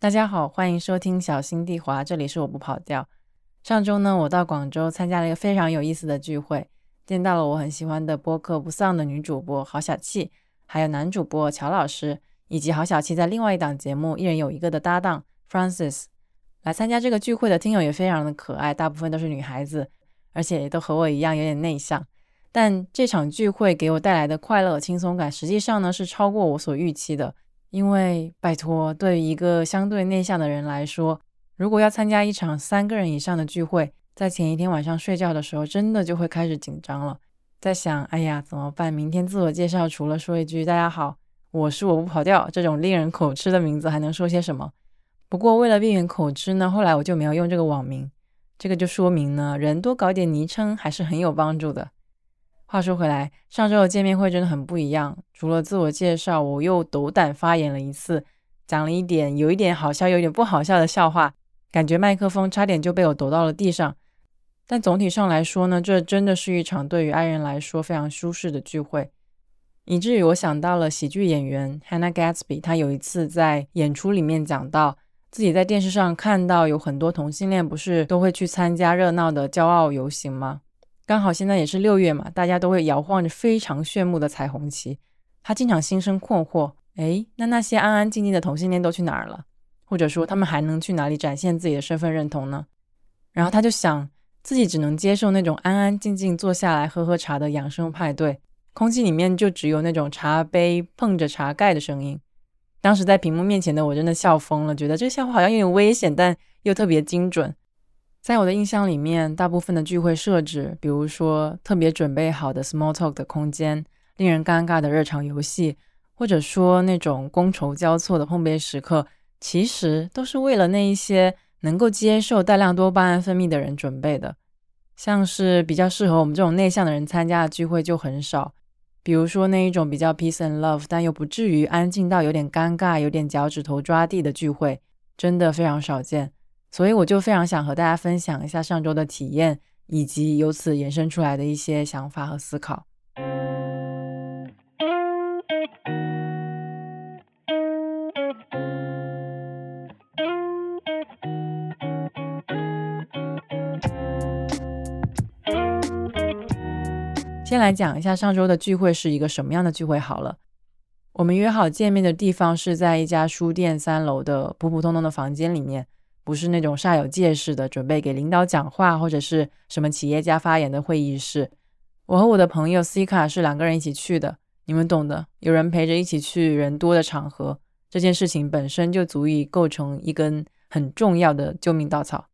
大家好，欢迎收听小心地滑，这里是我不跑调。上周呢，我到广州参加了一个非常有意思的聚会，见到了我很喜欢的播客不丧的女主播郝小气，还有男主播乔老师，以及郝小气在另外一档节目一人有一个的搭档 Francis。来参加这个聚会的听友也非常的可爱，大部分都是女孩子，而且都和我一样有点内向。但这场聚会给我带来的快乐轻松感，实际上呢是超过我所预期的。因为拜托，对于一个相对内向的人来说，如果要参加一场三个人以上的聚会，在前一天晚上睡觉的时候，真的就会开始紧张了，在想，哎呀，怎么办？明天自我介绍除了说一句“大家好，我是我不跑调”这种令人口吃的名字，还能说些什么？不过为了避免口吃呢，后来我就没有用这个网名。这个就说明呢，人多搞点昵称还是很有帮助的。话说回来，上周的见面会真的很不一样。除了自我介绍，我又斗胆发言了一次，讲了一点有一点好笑、有点不好笑的笑话，感觉麦克风差点就被我抖到了地上。但总体上来说呢，这真的是一场对于爱人来说非常舒适的聚会，以至于我想到了喜剧演员 Hannah Gatsby，他有一次在演出里面讲到，自己在电视上看到有很多同性恋不是都会去参加热闹的骄傲游行吗？刚好现在也是六月嘛，大家都会摇晃着非常炫目的彩虹旗。他经常心生困惑，哎，那那些安安静静的同性恋都去哪儿了？或者说他们还能去哪里展现自己的身份认同呢？然后他就想，自己只能接受那种安安静静坐下来喝喝茶的养生派对，空气里面就只有那种茶杯碰着茶盖的声音。当时在屏幕面前的我真的笑疯了，觉得这个笑话好像有点危险，但又特别精准。在我的印象里面，大部分的聚会设置，比如说特别准备好的 small talk 的空间，令人尴尬的热场游戏，或者说那种觥筹交错的碰杯时刻，其实都是为了那一些能够接受大量多巴胺分泌的人准备的。像是比较适合我们这种内向的人参加的聚会就很少，比如说那一种比较 peace and love，但又不至于安静到有点尴尬、有点脚趾头抓地的聚会，真的非常少见。所以我就非常想和大家分享一下上周的体验，以及由此延伸出来的一些想法和思考。先来讲一下上周的聚会是一个什么样的聚会好了。我们约好见面的地方是在一家书店三楼的普普通通的房间里面。不是那种煞有介事的准备给领导讲话或者是什么企业家发言的会议室。我和我的朋友 C 卡是两个人一起去的，你们懂的。有人陪着一起去人多的场合，这件事情本身就足以构成一根很重要的救命稻草。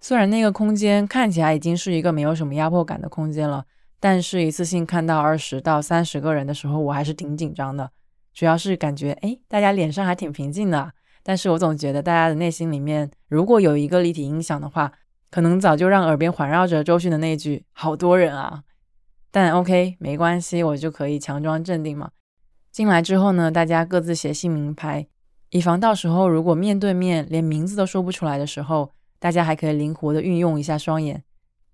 虽然那个空间看起来已经是一个没有什么压迫感的空间了，但是一次性看到二十到三十个人的时候，我还是挺紧张的。主要是感觉，哎，大家脸上还挺平静的。但是我总觉得大家的内心里面，如果有一个立体音响的话，可能早就让耳边环绕着周迅的那句“好多人啊”。但 OK，没关系，我就可以强装镇定嘛。进来之后呢，大家各自写姓名牌，以防到时候如果面对面连名字都说不出来的时候，大家还可以灵活的运用一下双眼。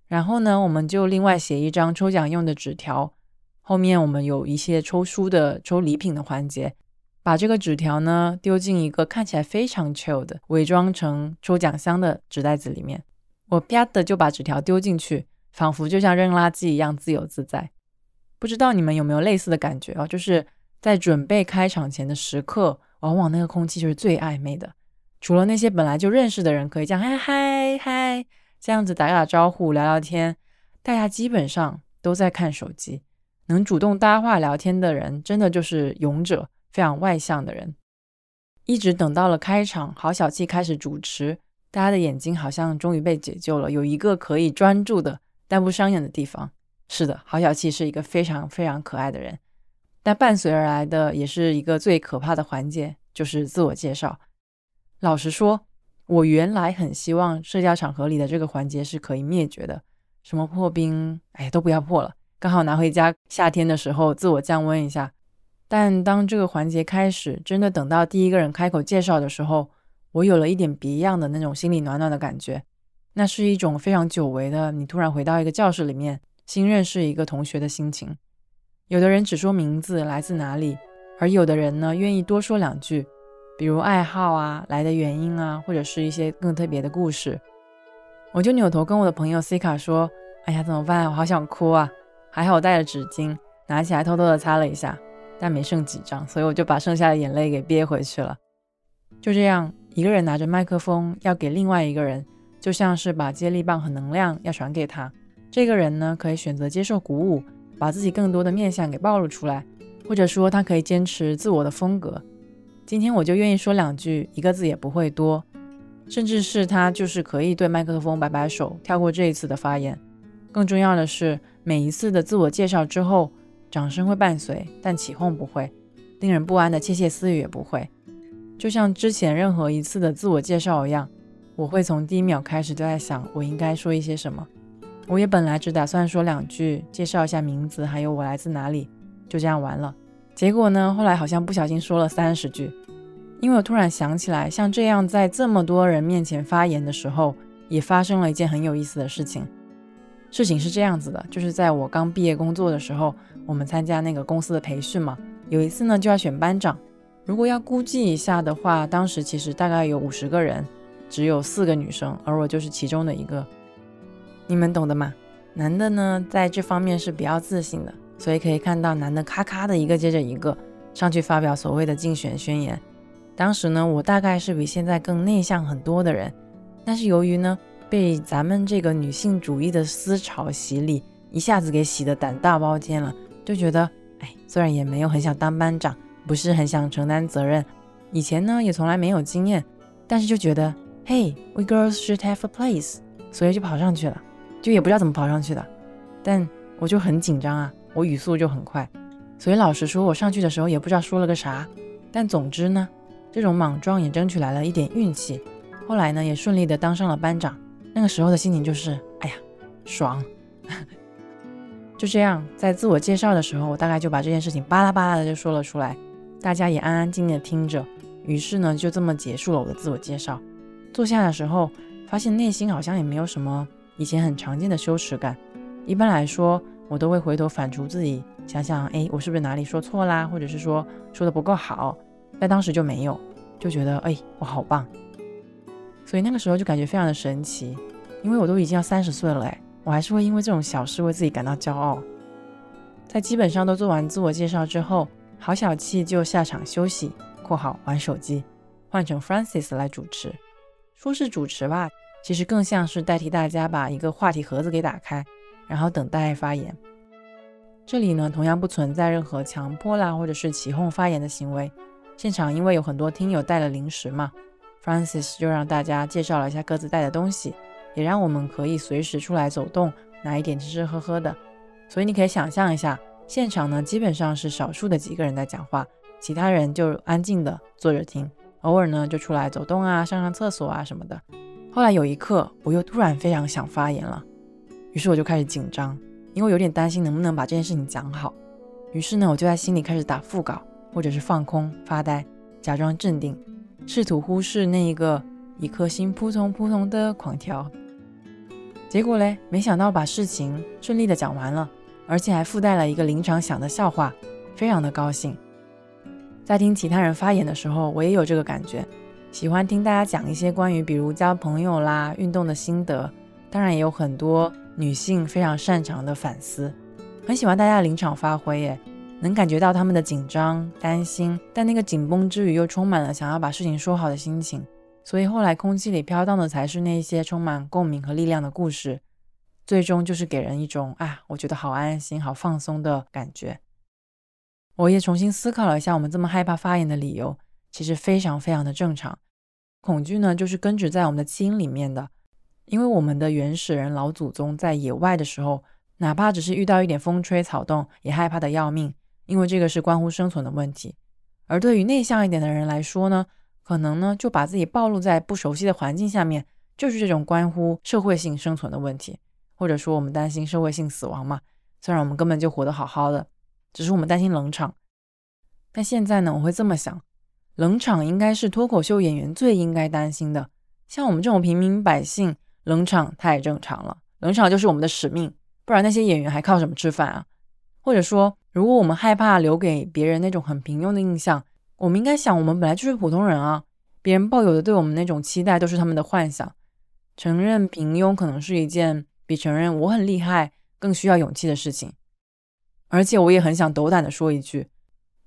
然后呢，我们就另外写一张抽奖用的纸条，后面我们有一些抽书的、抽礼品的环节。把这个纸条呢丢进一个看起来非常 chill 的、伪装成抽奖箱的纸袋子里面，我啪的就把纸条丢进去，仿佛就像扔垃圾一样自由自在。不知道你们有没有类似的感觉啊？就是在准备开场前的时刻，往往那个空气就是最暧昧的。除了那些本来就认识的人可以这样嗨嗨嗨这样子打打招呼、聊聊天，大家基本上都在看手机。能主动搭话聊天的人，真的就是勇者。非常外向的人，一直等到了开场，郝小气开始主持，大家的眼睛好像终于被解救了，有一个可以专注的但不伤眼的地方。是的，郝小气是一个非常非常可爱的人，但伴随而来的也是一个最可怕的环节，就是自我介绍。老实说，我原来很希望社交场合里的这个环节是可以灭绝的，什么破冰，哎，都不要破了，刚好拿回家，夏天的时候自我降温一下。但当这个环节开始，真的等到第一个人开口介绍的时候，我有了一点别样的那种心里暖暖的感觉。那是一种非常久违的，你突然回到一个教室里面，新认识一个同学的心情。有的人只说名字来自哪里，而有的人呢，愿意多说两句。比如爱好啊、来的原因啊，或者是一些更特别的故事。我就扭头跟我的朋友 C 卡说：“哎呀，怎么办？我好想哭啊！”还好我带了纸巾，拿起来偷偷的擦了一下，但没剩几张，所以我就把剩下的眼泪给憋回去了。就这样，一个人拿着麦克风要给另外一个人，就像是把接力棒和能量要传给他。这个人呢，可以选择接受鼓舞，把自己更多的面相给暴露出来，或者说他可以坚持自我的风格。今天我就愿意说两句，一个字也不会多。甚至是他就是可以对麦克风摆摆手，跳过这一次的发言。更重要的是，每一次的自我介绍之后，掌声会伴随，但起哄不会，令人不安的窃窃私语也不会。就像之前任何一次的自我介绍一样，我会从第一秒开始就在想我应该说一些什么。我也本来只打算说两句，介绍一下名字，还有我来自哪里，就这样完了。结果呢，后来好像不小心说了三十句。因为我突然想起来，像这样在这么多人面前发言的时候，也发生了一件很有意思的事情。事情是这样子的，就是在我刚毕业工作的时候，我们参加那个公司的培训嘛，有一次呢就要选班长。如果要估计一下的话，当时其实大概有五十个人，只有四个女生，而我就是其中的一个。你们懂的嘛？男的呢在这方面是比较自信的，所以可以看到男的咔咔的一个接着一个上去发表所谓的竞选宣言。当时呢，我大概是比现在更内向很多的人，但是由于呢被咱们这个女性主义的思潮洗礼，一下子给洗的胆大包天了，就觉得，哎，虽然也没有很想当班长，不是很想承担责任，以前呢也从来没有经验，但是就觉得，Hey，we girls should have a place，所以就跑上去了，就也不知道怎么跑上去的，但我就很紧张啊，我语速就很快，所以老实说，我上去的时候也不知道说了个啥，但总之呢。这种莽撞也争取来了一点运气，后来呢也顺利的当上了班长。那个时候的心情就是，哎呀，爽！就这样，在自我介绍的时候，我大概就把这件事情巴拉巴拉的就说了出来，大家也安安静静的听着。于是呢，就这么结束了我的自我介绍。坐下的时候，发现内心好像也没有什么以前很常见的羞耻感。一般来说，我都会回头反刍自己，想想，哎，我是不是哪里说错啦，或者是说说的不够好。在当时就没有，就觉得哎，我好棒，所以那个时候就感觉非常的神奇，因为我都已经要三十岁了哎，我还是会因为这种小事为自己感到骄傲。在基本上都做完自我介绍之后，郝小气就下场休息（括号玩手机），换成 f r a n c i s 来主持。说是主持吧，其实更像是代替大家把一个话题盒子给打开，然后等待发言。这里呢，同样不存在任何强迫啦或者是起哄发言的行为。现场因为有很多听友带了零食嘛，Francis 就让大家介绍了一下各自带的东西，也让我们可以随时出来走动，拿一点吃吃喝喝的。所以你可以想象一下，现场呢基本上是少数的几个人在讲话，其他人就安静的坐着听，偶尔呢就出来走动啊，上上厕所啊什么的。后来有一刻，我又突然非常想发言了，于是我就开始紧张，因为有点担心能不能把这件事情讲好。于是呢，我就在心里开始打副稿。或者是放空发呆，假装镇定，试图忽视那一个一颗心扑通扑通的狂跳。结果嘞，没想到把事情顺利的讲完了，而且还附带了一个临场想的笑话，非常的高兴。在听其他人发言的时候，我也有这个感觉，喜欢听大家讲一些关于比如交朋友啦、运动的心得，当然也有很多女性非常擅长的反思，很喜欢大家的临场发挥耶。能感觉到他们的紧张、担心，但那个紧绷之余又充满了想要把事情说好的心情。所以后来空气里飘荡的才是那些充满共鸣和力量的故事，最终就是给人一种啊，我觉得好安心、好放松的感觉。我也重新思考了一下，我们这么害怕发言的理由，其实非常非常的正常。恐惧呢，就是根植在我们的基因里面的，因为我们的原始人老祖宗在野外的时候，哪怕只是遇到一点风吹草动，也害怕的要命。因为这个是关乎生存的问题，而对于内向一点的人来说呢，可能呢就把自己暴露在不熟悉的环境下面，就是这种关乎社会性生存的问题，或者说我们担心社会性死亡嘛。虽然我们根本就活得好好的，只是我们担心冷场。但现在呢，我会这么想，冷场应该是脱口秀演员最应该担心的。像我们这种平民百姓，冷场太正常了，冷场就是我们的使命，不然那些演员还靠什么吃饭啊？或者说。如果我们害怕留给别人那种很平庸的印象，我们应该想，我们本来就是普通人啊，别人抱有的对我们那种期待都是他们的幻想。承认平庸可能是一件比承认我很厉害更需要勇气的事情。而且我也很想斗胆的说一句，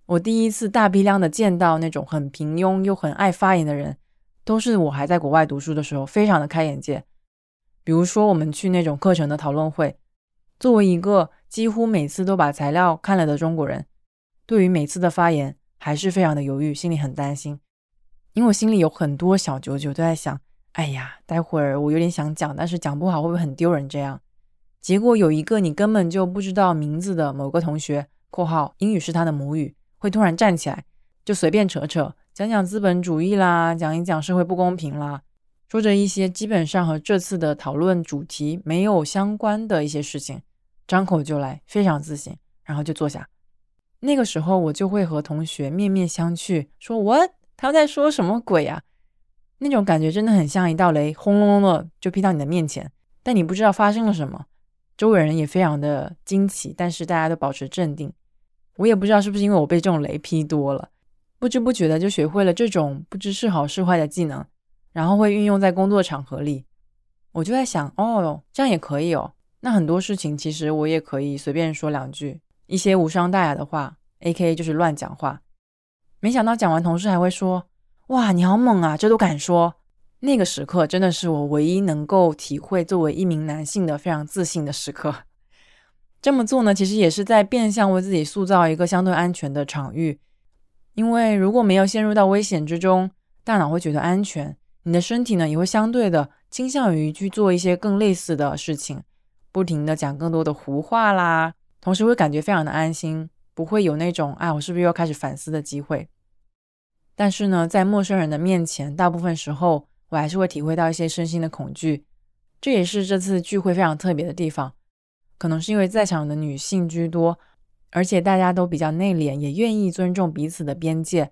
我第一次大批量的见到那种很平庸又很爱发言的人，都是我还在国外读书的时候，非常的开眼界。比如说我们去那种课程的讨论会，作为一个几乎每次都把材料看了的中国人，对于每次的发言还是非常的犹豫，心里很担心，因为我心里有很多小九九都在想，哎呀，待会儿我有点想讲，但是讲不好会不会很丢人？这样。结果有一个你根本就不知道名字的某个同学（括号英语是他的母语）会突然站起来，就随便扯扯，讲讲资本主义啦，讲一讲社会不公平啦，说着一些基本上和这次的讨论主题没有相关的一些事情，张口就来，非常自信，然后就坐下。那个时候我就会和同学面面相觑，说 “What？他在说什么鬼呀？”那种感觉真的很像一道雷，轰隆隆的就劈到你的面前，但你不知道发生了什么。周围人也非常的惊奇，但是大家都保持镇定。我也不知道是不是因为我被这种雷劈多了，不知不觉的就学会了这种不知是好是坏的技能，然后会运用在工作场合里。我就在想，哦，这样也可以哦。那很多事情其实我也可以随便说两句，一些无伤大雅的话，A.K.A 就是乱讲话。没想到讲完，同事还会说：“哇，你好猛啊，这都敢说。”那个时刻真的是我唯一能够体会作为一名男性的非常自信的时刻。这么做呢，其实也是在变相为自己塑造一个相对安全的场域。因为如果没有陷入到危险之中，大脑会觉得安全，你的身体呢也会相对的倾向于去做一些更类似的事情，不停的讲更多的胡话啦，同时会感觉非常的安心，不会有那种啊我是不是又要开始反思的机会。但是呢，在陌生人的面前，大部分时候。我还是会体会到一些身心的恐惧，这也是这次聚会非常特别的地方。可能是因为在场的女性居多，而且大家都比较内敛，也愿意尊重彼此的边界。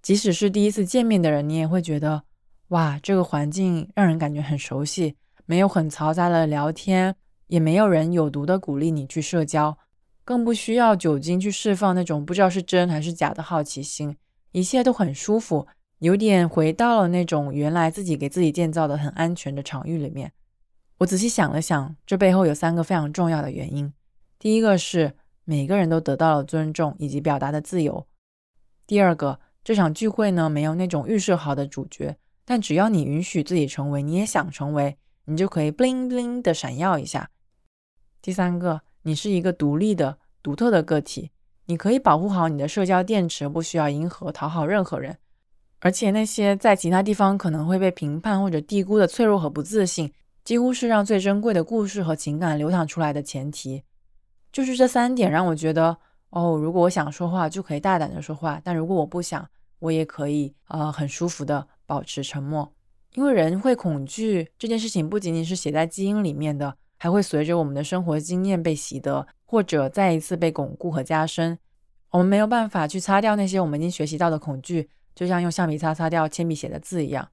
即使是第一次见面的人，你也会觉得，哇，这个环境让人感觉很熟悉，没有很嘈杂的聊天，也没有人有毒的鼓励你去社交，更不需要酒精去释放那种不知道是真还是假的好奇心，一切都很舒服。有点回到了那种原来自己给自己建造的很安全的场域里面。我仔细想了想，这背后有三个非常重要的原因。第一个是每个人都得到了尊重以及表达的自由。第二个，这场聚会呢没有那种预设好的主角，但只要你允许自己成为，你也想成为，你就可以 bling bling 的闪耀一下。第三个，你是一个独立的、独特的个体，你可以保护好你的社交电池，不需要迎合讨好任何人。而且那些在其他地方可能会被评判或者低估的脆弱和不自信，几乎是让最珍贵的故事和情感流淌出来的前提。就是这三点让我觉得，哦，如果我想说话，就可以大胆的说话；但如果我不想，我也可以，呃，很舒服的保持沉默。因为人会恐惧这件事情，不仅仅是写在基因里面的，还会随着我们的生活经验被习得，或者再一次被巩固和加深。我们没有办法去擦掉那些我们已经学习到的恐惧。就像用橡皮擦擦掉铅笔写的字一样，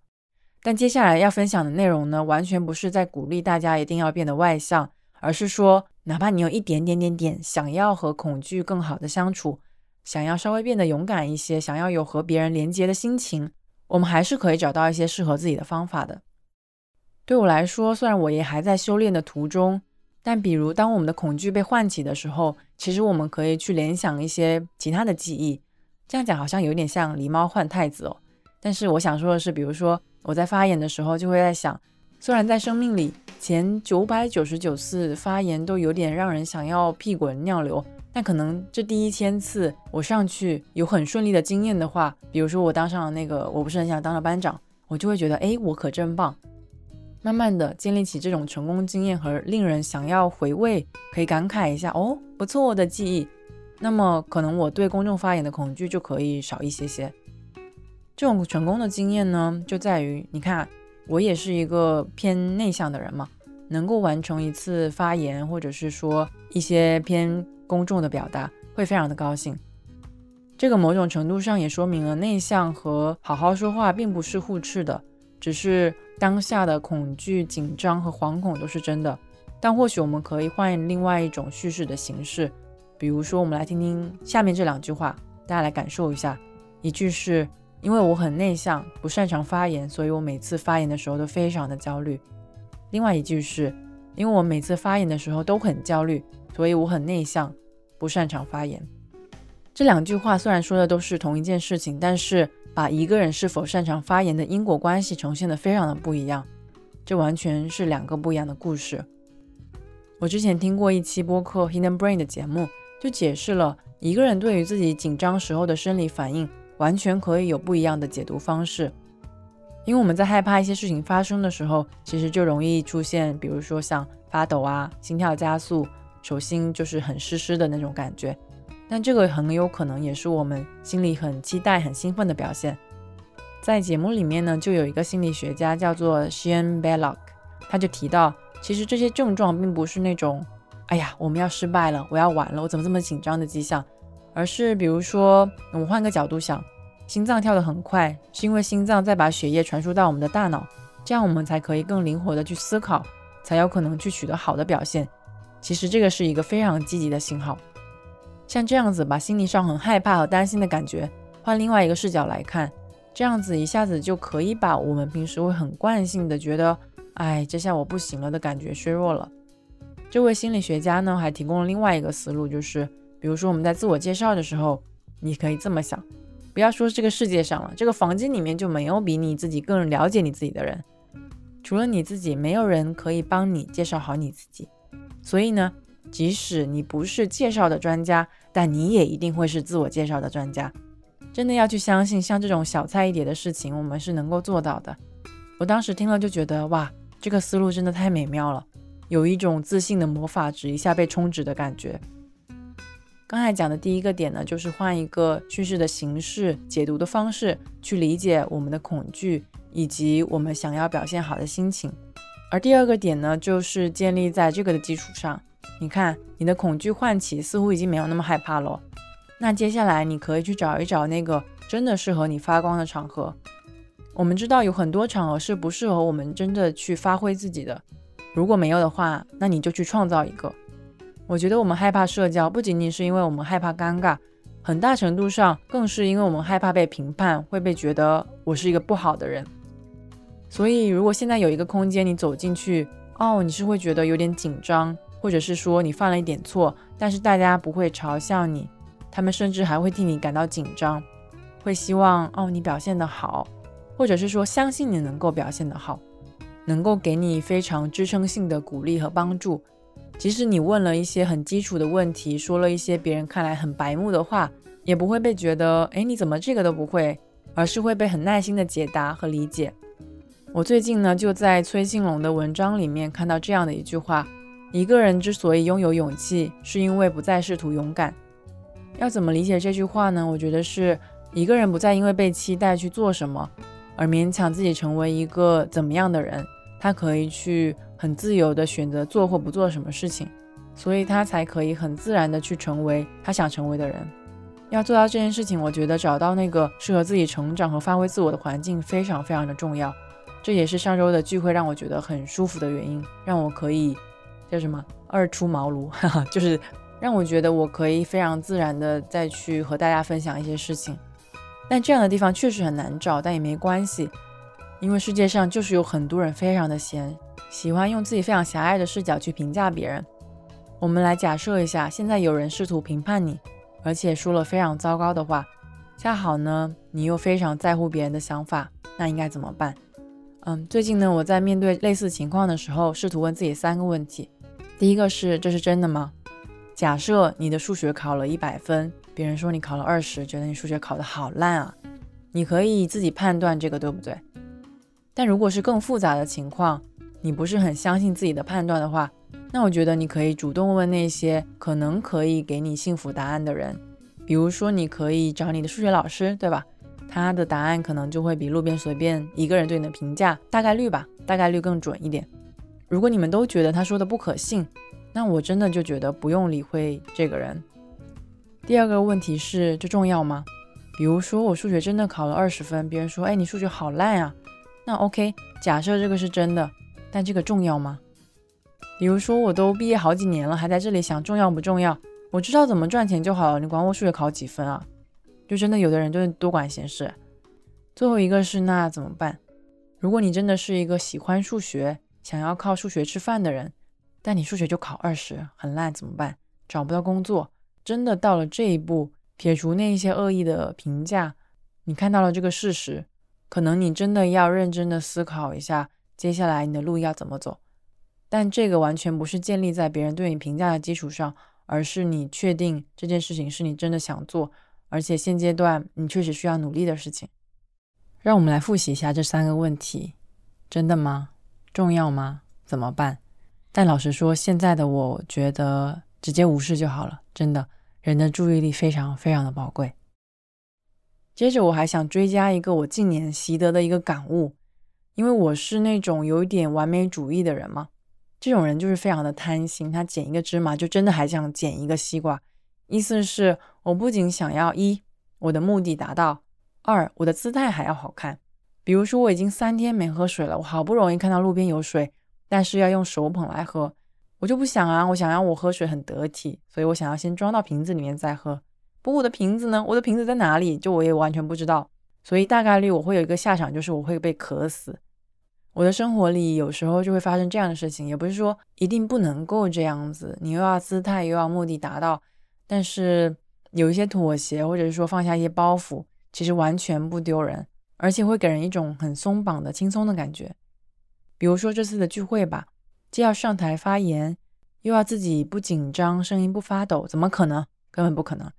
但接下来要分享的内容呢，完全不是在鼓励大家一定要变得外向，而是说，哪怕你有一点点点点想要和恐惧更好的相处，想要稍微变得勇敢一些，想要有和别人连接的心情，我们还是可以找到一些适合自己的方法的。对我来说，虽然我也还在修炼的途中，但比如当我们的恐惧被唤起的时候，其实我们可以去联想一些其他的记忆。这样讲好像有点像狸猫换太子哦，但是我想说的是，比如说我在发言的时候，就会在想，虽然在生命里前九百九十九次发言都有点让人想要屁滚尿流，但可能这第一千次我上去有很顺利的经验的话，比如说我当上了那个我不是很想当的班长，我就会觉得，哎，我可真棒。慢慢的建立起这种成功经验和令人想要回味，可以感慨一下，哦，不错的记忆。那么可能我对公众发言的恐惧就可以少一些些。这种成功的经验呢，就在于你看，我也是一个偏内向的人嘛，能够完成一次发言，或者是说一些偏公众的表达，会非常的高兴。这个某种程度上也说明了内向和好好说话并不是互斥的，只是当下的恐惧、紧张和惶恐都是真的。但或许我们可以换另外一种叙事的形式。比如说，我们来听听下面这两句话，大家来感受一下。一句是因为我很内向，不擅长发言，所以我每次发言的时候都非常的焦虑。另外一句是因为我每次发言的时候都很焦虑，所以我很内向，不擅长发言。这两句话虽然说的都是同一件事情，但是把一个人是否擅长发言的因果关系呈现的非常的不一样，这完全是两个不一样的故事。我之前听过一期播客《Hidden Brain》的节目，就解释了一个人对于自己紧张时候的生理反应，完全可以有不一样的解读方式。因为我们在害怕一些事情发生的时候，其实就容易出现，比如说像发抖啊、心跳加速、手心就是很湿湿的那种感觉。但这个很有可能也是我们心里很期待、很兴奋的表现。在节目里面呢，就有一个心理学家叫做 Shane Belloc，他就提到。其实这些症状并不是那种，哎呀，我们要失败了，我要完了，我怎么这么紧张的迹象，而是比如说，我们换个角度想，心脏跳得很快，是因为心脏在把血液传输到我们的大脑，这样我们才可以更灵活的去思考，才有可能去取得好的表现。其实这个是一个非常积极的信号。像这样子把心理上很害怕和担心的感觉换另外一个视角来看，这样子一下子就可以把我们平时会很惯性的觉得。哎，这下我不行了的感觉削弱了。这位心理学家呢，还提供了另外一个思路，就是比如说我们在自我介绍的时候，你可以这么想：不要说这个世界上了，这个房间里面就没有比你自己更了解你自己的人，除了你自己，没有人可以帮你介绍好你自己。所以呢，即使你不是介绍的专家，但你也一定会是自我介绍的专家。真的要去相信，像这种小菜一碟的事情，我们是能够做到的。我当时听了就觉得，哇！这个思路真的太美妙了，有一种自信的魔法值一下被充值的感觉。刚才讲的第一个点呢，就是换一个叙事的形式、解读的方式去理解我们的恐惧以及我们想要表现好的心情。而第二个点呢，就是建立在这个的基础上。你看，你的恐惧唤起，似乎已经没有那么害怕了。那接下来你可以去找一找那个真的适合你发光的场合。我们知道有很多场合是不适合我们真的去发挥自己的，如果没有的话，那你就去创造一个。我觉得我们害怕社交，不仅仅是因为我们害怕尴尬，很大程度上更是因为我们害怕被评判，会被觉得我是一个不好的人。所以，如果现在有一个空间，你走进去，哦，你是会觉得有点紧张，或者是说你犯了一点错，但是大家不会嘲笑你，他们甚至还会替你感到紧张，会希望哦你表现得好。或者是说，相信你能够表现得好，能够给你非常支撑性的鼓励和帮助。即使你问了一些很基础的问题，说了一些别人看来很白目的话，也不会被觉得，哎，你怎么这个都不会，而是会被很耐心的解答和理解。我最近呢，就在崔庆龙的文章里面看到这样的一句话：一个人之所以拥有勇气，是因为不再试图勇敢。要怎么理解这句话呢？我觉得是一个人不再因为被期待去做什么。而勉强自己成为一个怎么样的人，他可以去很自由的选择做或不做什么事情，所以他才可以很自然的去成为他想成为的人。要做到这件事情，我觉得找到那个适合自己成长和发挥自我的环境非常非常的重要。这也是上周的聚会让我觉得很舒服的原因，让我可以叫什么二出茅庐，哈哈，就是让我觉得我可以非常自然的再去和大家分享一些事情。但这样的地方确实很难找，但也没关系，因为世界上就是有很多人非常的闲，喜欢用自己非常狭隘的视角去评价别人。我们来假设一下，现在有人试图评判你，而且说了非常糟糕的话，恰好呢，你又非常在乎别人的想法，那应该怎么办？嗯，最近呢，我在面对类似情况的时候，试图问自己三个问题。第一个是，这是真的吗？假设你的数学考了一百分。别人说你考了二十，觉得你数学考得好烂啊，你可以自己判断这个对不对？但如果是更复杂的情况，你不是很相信自己的判断的话，那我觉得你可以主动问那些可能可以给你幸福答案的人，比如说你可以找你的数学老师，对吧？他的答案可能就会比路边随便一个人对你的评价大概率吧，大概率更准一点。如果你们都觉得他说的不可信，那我真的就觉得不用理会这个人。第二个问题是，这重要吗？比如说我数学真的考了二十分，别人说，哎，你数学好烂啊。那 OK，假设这个是真的，但这个重要吗？比如说我都毕业好几年了，还在这里想重要不重要？我知道怎么赚钱就好了，你管我数学考几分啊？就真的有的人就是多管闲事。最后一个是那怎么办？如果你真的是一个喜欢数学、想要靠数学吃饭的人，但你数学就考二十，很烂，怎么办？找不到工作，真的到了这一步，撇除那一些恶意的评价，你看到了这个事实，可能你真的要认真的思考一下，接下来你的路要怎么走。但这个完全不是建立在别人对你评价的基础上，而是你确定这件事情是你真的想做，而且现阶段你确实需要努力的事情。让我们来复习一下这三个问题：真的吗？重要吗？怎么办？但老实说，现在的我觉得直接无视就好了。真的，人的注意力非常非常的宝贵。接着，我还想追加一个我近年习得的一个感悟，因为我是那种有一点完美主义的人嘛。这种人就是非常的贪心，他捡一个芝麻就真的还想捡一个西瓜。意思是我不仅想要一我的目的达到，二我的姿态还要好看。比如说我已经三天没喝水了，我好不容易看到路边有水，但是要用手捧来喝，我就不想啊，我想要我喝水很得体，所以我想要先装到瓶子里面再喝。不过我的瓶子呢？我的瓶子在哪里？就我也完全不知道，所以大概率我会有一个下场，就是我会被渴死。我的生活里有时候就会发生这样的事情，也不是说一定不能够这样子，你又要姿态又要目的达到，但是有一些妥协，或者是说放下一些包袱，其实完全不丢人，而且会给人一种很松绑的轻松的感觉。比如说这次的聚会吧，既要上台发言，又要自己不紧张，声音不发抖，怎么可能？根本不可能。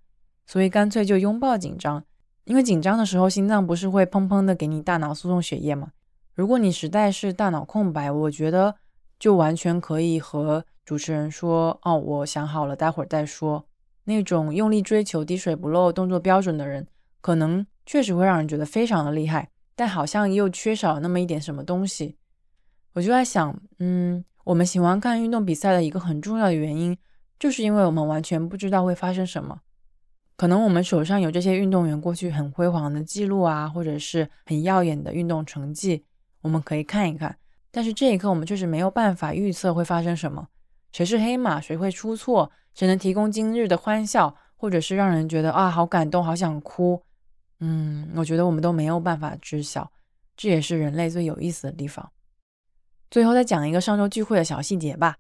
所以干脆就拥抱紧张，因为紧张的时候心脏不是会砰砰的给你大脑输送血液吗？如果你实在是大脑空白，我觉得就完全可以和主持人说：“哦，我想好了，待会儿再说。”那种用力追求滴水不漏、动作标准的人，可能确实会让人觉得非常的厉害，但好像又缺少那么一点什么东西。我就在想，嗯，我们喜欢看运动比赛的一个很重要的原因，就是因为我们完全不知道会发生什么。可能我们手上有这些运动员过去很辉煌的记录啊，或者是很耀眼的运动成绩。我们可以看一看，但是这一刻我们确实没有办法预测会发生什么，谁是黑马，谁会出错，谁能提供今日的欢笑，或者是让人觉得啊好感动，好想哭。嗯，我觉得我们都没有办法知晓，这也是人类最有意思的地方。最后再讲一个上周聚会的小细节吧。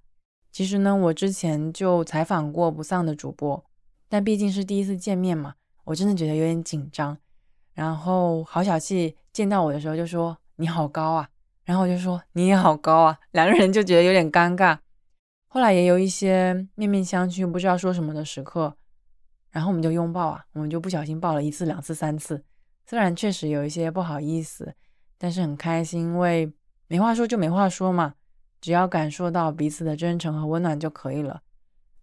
其实呢，我之前就采访过不丧的主播，但毕竟是第一次见面嘛，我真的觉得有点紧张。然后郝小气见到我的时候就说。你好高啊！然后我就说你也好高啊，两个人就觉得有点尴尬。后来也有一些面面相觑、不知道说什么的时刻，然后我们就拥抱啊，我们就不小心抱了一次、两次、三次。虽然确实有一些不好意思，但是很开心，因为没话说就没话说嘛，只要感受到彼此的真诚和温暖就可以了。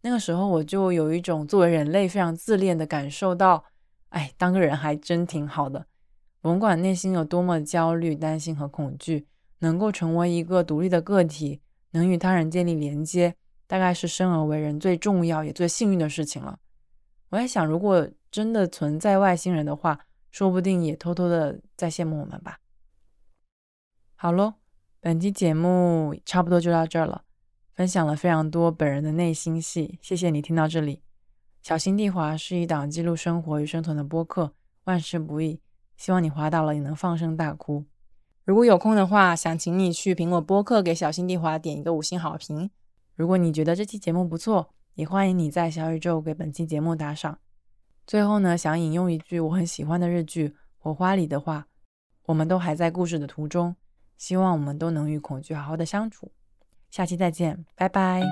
那个时候我就有一种作为人类非常自恋的感受到，哎，当个人还真挺好的。甭管内心有多么焦虑、担心和恐惧，能够成为一个独立的个体，能与他人建立连接，大概是生而为人最重要也最幸运的事情了。我在想，如果真的存在外星人的话，说不定也偷偷的在羡慕我们吧。好喽，本期节目差不多就到这儿了，分享了非常多本人的内心戏，谢谢你听到这里。小心地滑是一档记录生活与生存的播客，万事不易。希望你滑倒了也能放声大哭。如果有空的话，想请你去苹果播客给小心地滑点一个五星好评。如果你觉得这期节目不错，也欢迎你在小宇宙给本期节目打赏。最后呢，想引用一句我很喜欢的日剧《火花》里的话：“我们都还在故事的途中，希望我们都能与恐惧好好的相处。”下期再见，拜拜。